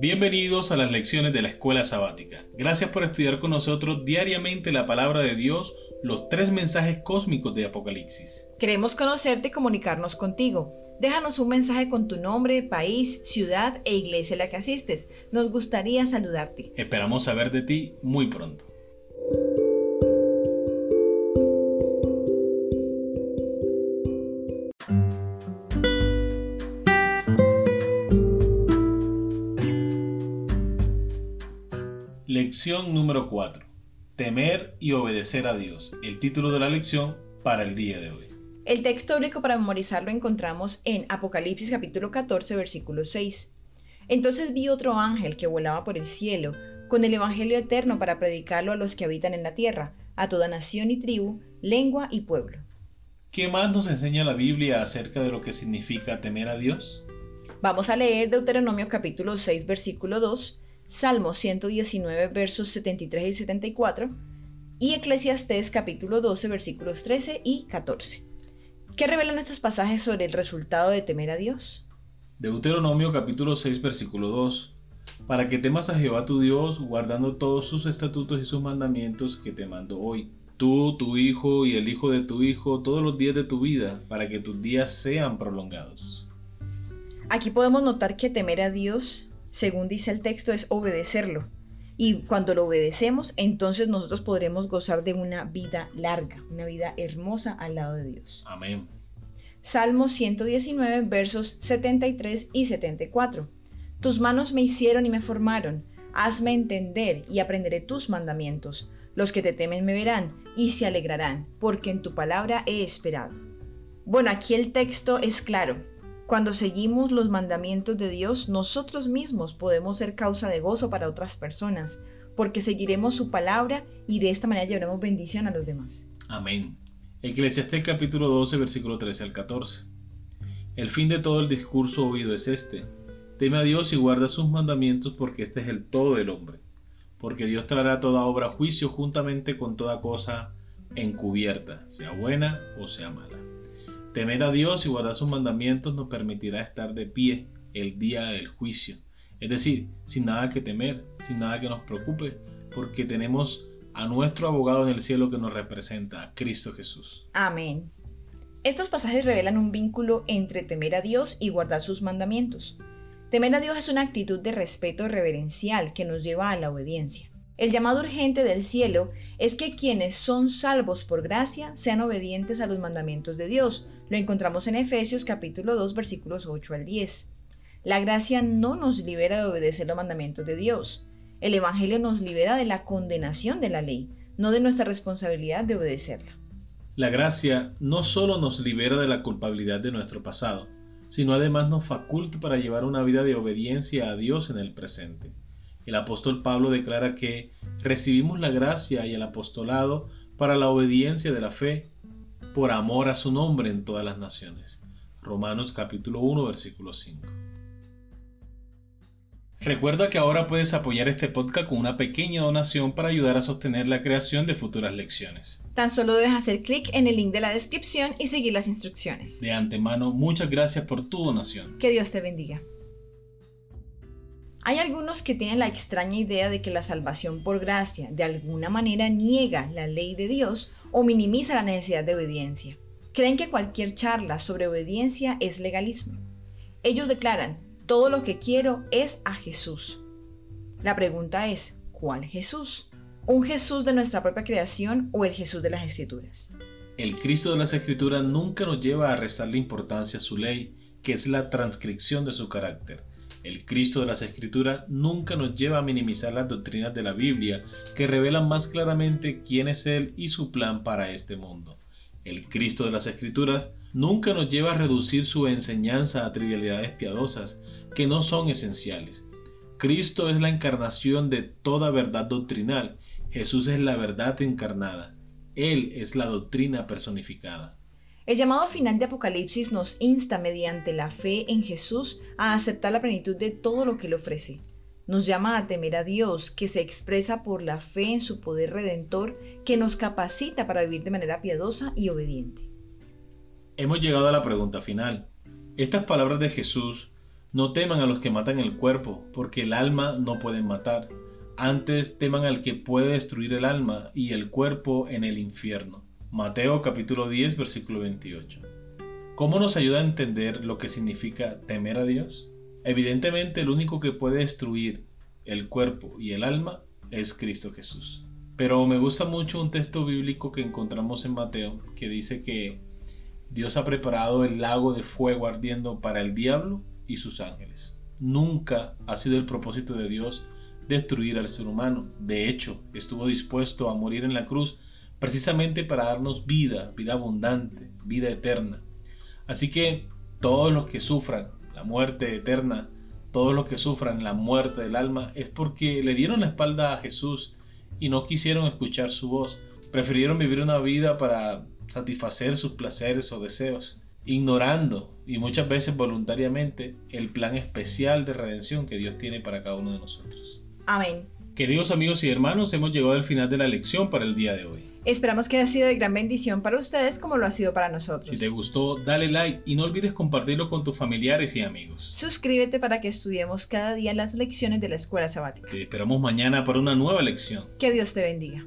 Bienvenidos a las lecciones de la escuela sabática. Gracias por estudiar con nosotros diariamente la palabra de Dios, los tres mensajes cósmicos de Apocalipsis. Queremos conocerte y comunicarnos contigo. Déjanos un mensaje con tu nombre, país, ciudad e iglesia a la que asistes. Nos gustaría saludarte. Esperamos saber de ti muy pronto. Lección número 4. Temer y obedecer a Dios. El título de la lección para el día de hoy. El texto bíblico para memorizarlo encontramos en Apocalipsis capítulo 14 versículo 6. Entonces vi otro ángel que volaba por el cielo con el Evangelio eterno para predicarlo a los que habitan en la tierra, a toda nación y tribu, lengua y pueblo. ¿Qué más nos enseña la Biblia acerca de lo que significa temer a Dios? Vamos a leer Deuteronomio capítulo 6 versículo 2 Salmo 119 versos 73 y 74 y Eclesiastés capítulo 12 versículos 13 y 14. ¿Qué revelan estos pasajes sobre el resultado de temer a Dios? Deuteronomio capítulo 6 versículo 2. Para que temas a Jehová tu Dios, guardando todos sus estatutos y sus mandamientos que te mando hoy. Tú, tu hijo y el hijo de tu hijo todos los días de tu vida, para que tus días sean prolongados. Aquí podemos notar que temer a Dios según dice el texto, es obedecerlo. Y cuando lo obedecemos, entonces nosotros podremos gozar de una vida larga, una vida hermosa al lado de Dios. Amén. Salmo 119, versos 73 y 74. Tus manos me hicieron y me formaron. Hazme entender y aprenderé tus mandamientos. Los que te temen me verán y se alegrarán, porque en tu palabra he esperado. Bueno, aquí el texto es claro. Cuando seguimos los mandamientos de Dios, nosotros mismos podemos ser causa de gozo para otras personas, porque seguiremos su palabra y de esta manera llevaremos bendición a los demás. Amén. Eclesiastés capítulo 12, versículo 13 al 14. El fin de todo el discurso oído es este. Teme a Dios y guarda sus mandamientos porque este es el todo del hombre. Porque Dios traerá toda obra a juicio juntamente con toda cosa encubierta, sea buena o sea mala. Temer a Dios y guardar sus mandamientos nos permitirá estar de pie el día del juicio. Es decir, sin nada que temer, sin nada que nos preocupe, porque tenemos a nuestro abogado en el cielo que nos representa, a Cristo Jesús. Amén. Estos pasajes revelan un vínculo entre temer a Dios y guardar sus mandamientos. Temer a Dios es una actitud de respeto reverencial que nos lleva a la obediencia. El llamado urgente del cielo es que quienes son salvos por gracia sean obedientes a los mandamientos de Dios. Lo encontramos en Efesios capítulo 2 versículos 8 al 10. La gracia no nos libera de obedecer los mandamientos de Dios. El Evangelio nos libera de la condenación de la ley, no de nuestra responsabilidad de obedecerla. La gracia no solo nos libera de la culpabilidad de nuestro pasado, sino además nos faculta para llevar una vida de obediencia a Dios en el presente. El apóstol Pablo declara que recibimos la gracia y el apostolado para la obediencia de la fe por amor a su nombre en todas las naciones. Romanos capítulo 1 versículo 5. Recuerda que ahora puedes apoyar este podcast con una pequeña donación para ayudar a sostener la creación de futuras lecciones. Tan solo debes hacer clic en el link de la descripción y seguir las instrucciones. De antemano, muchas gracias por tu donación. Que Dios te bendiga. Hay algunos que tienen la extraña idea de que la salvación por gracia de alguna manera niega la ley de Dios o minimiza la necesidad de obediencia. Creen que cualquier charla sobre obediencia es legalismo. Ellos declaran, todo lo que quiero es a Jesús. La pregunta es, ¿cuál Jesús? ¿Un Jesús de nuestra propia creación o el Jesús de las Escrituras? El Cristo de las Escrituras nunca nos lleva a restarle importancia a su ley, que es la transcripción de su carácter el Cristo de las Escrituras nunca nos lleva a minimizar las doctrinas de la Biblia que revelan más claramente quién es Él y su plan para este mundo. El Cristo de las Escrituras nunca nos lleva a reducir su enseñanza a trivialidades piadosas que no son esenciales. Cristo es la encarnación de toda verdad doctrinal. Jesús es la verdad encarnada. Él es la doctrina personificada. El llamado final de Apocalipsis nos insta mediante la fe en Jesús a aceptar la plenitud de todo lo que Él ofrece. Nos llama a temer a Dios, que se expresa por la fe en su poder redentor, que nos capacita para vivir de manera piadosa y obediente. Hemos llegado a la pregunta final. Estas palabras de Jesús no teman a los que matan el cuerpo, porque el alma no pueden matar. Antes teman al que puede destruir el alma y el cuerpo en el infierno. Mateo capítulo 10 versículo 28. ¿Cómo nos ayuda a entender lo que significa temer a Dios? Evidentemente el único que puede destruir el cuerpo y el alma es Cristo Jesús. Pero me gusta mucho un texto bíblico que encontramos en Mateo que dice que Dios ha preparado el lago de fuego ardiendo para el diablo y sus ángeles. Nunca ha sido el propósito de Dios destruir al ser humano. De hecho, estuvo dispuesto a morir en la cruz precisamente para darnos vida, vida abundante, vida eterna. Así que todos los que sufran la muerte eterna, todos los que sufran la muerte del alma, es porque le dieron la espalda a Jesús y no quisieron escuchar su voz. Prefirieron vivir una vida para satisfacer sus placeres o deseos, ignorando y muchas veces voluntariamente el plan especial de redención que Dios tiene para cada uno de nosotros. Amén. Queridos amigos y hermanos, hemos llegado al final de la lección para el día de hoy. Esperamos que haya sido de gran bendición para ustedes como lo ha sido para nosotros. Si te gustó, dale like y no olvides compartirlo con tus familiares y amigos. Suscríbete para que estudiemos cada día las lecciones de la escuela sabática. Te esperamos mañana para una nueva lección. Que Dios te bendiga.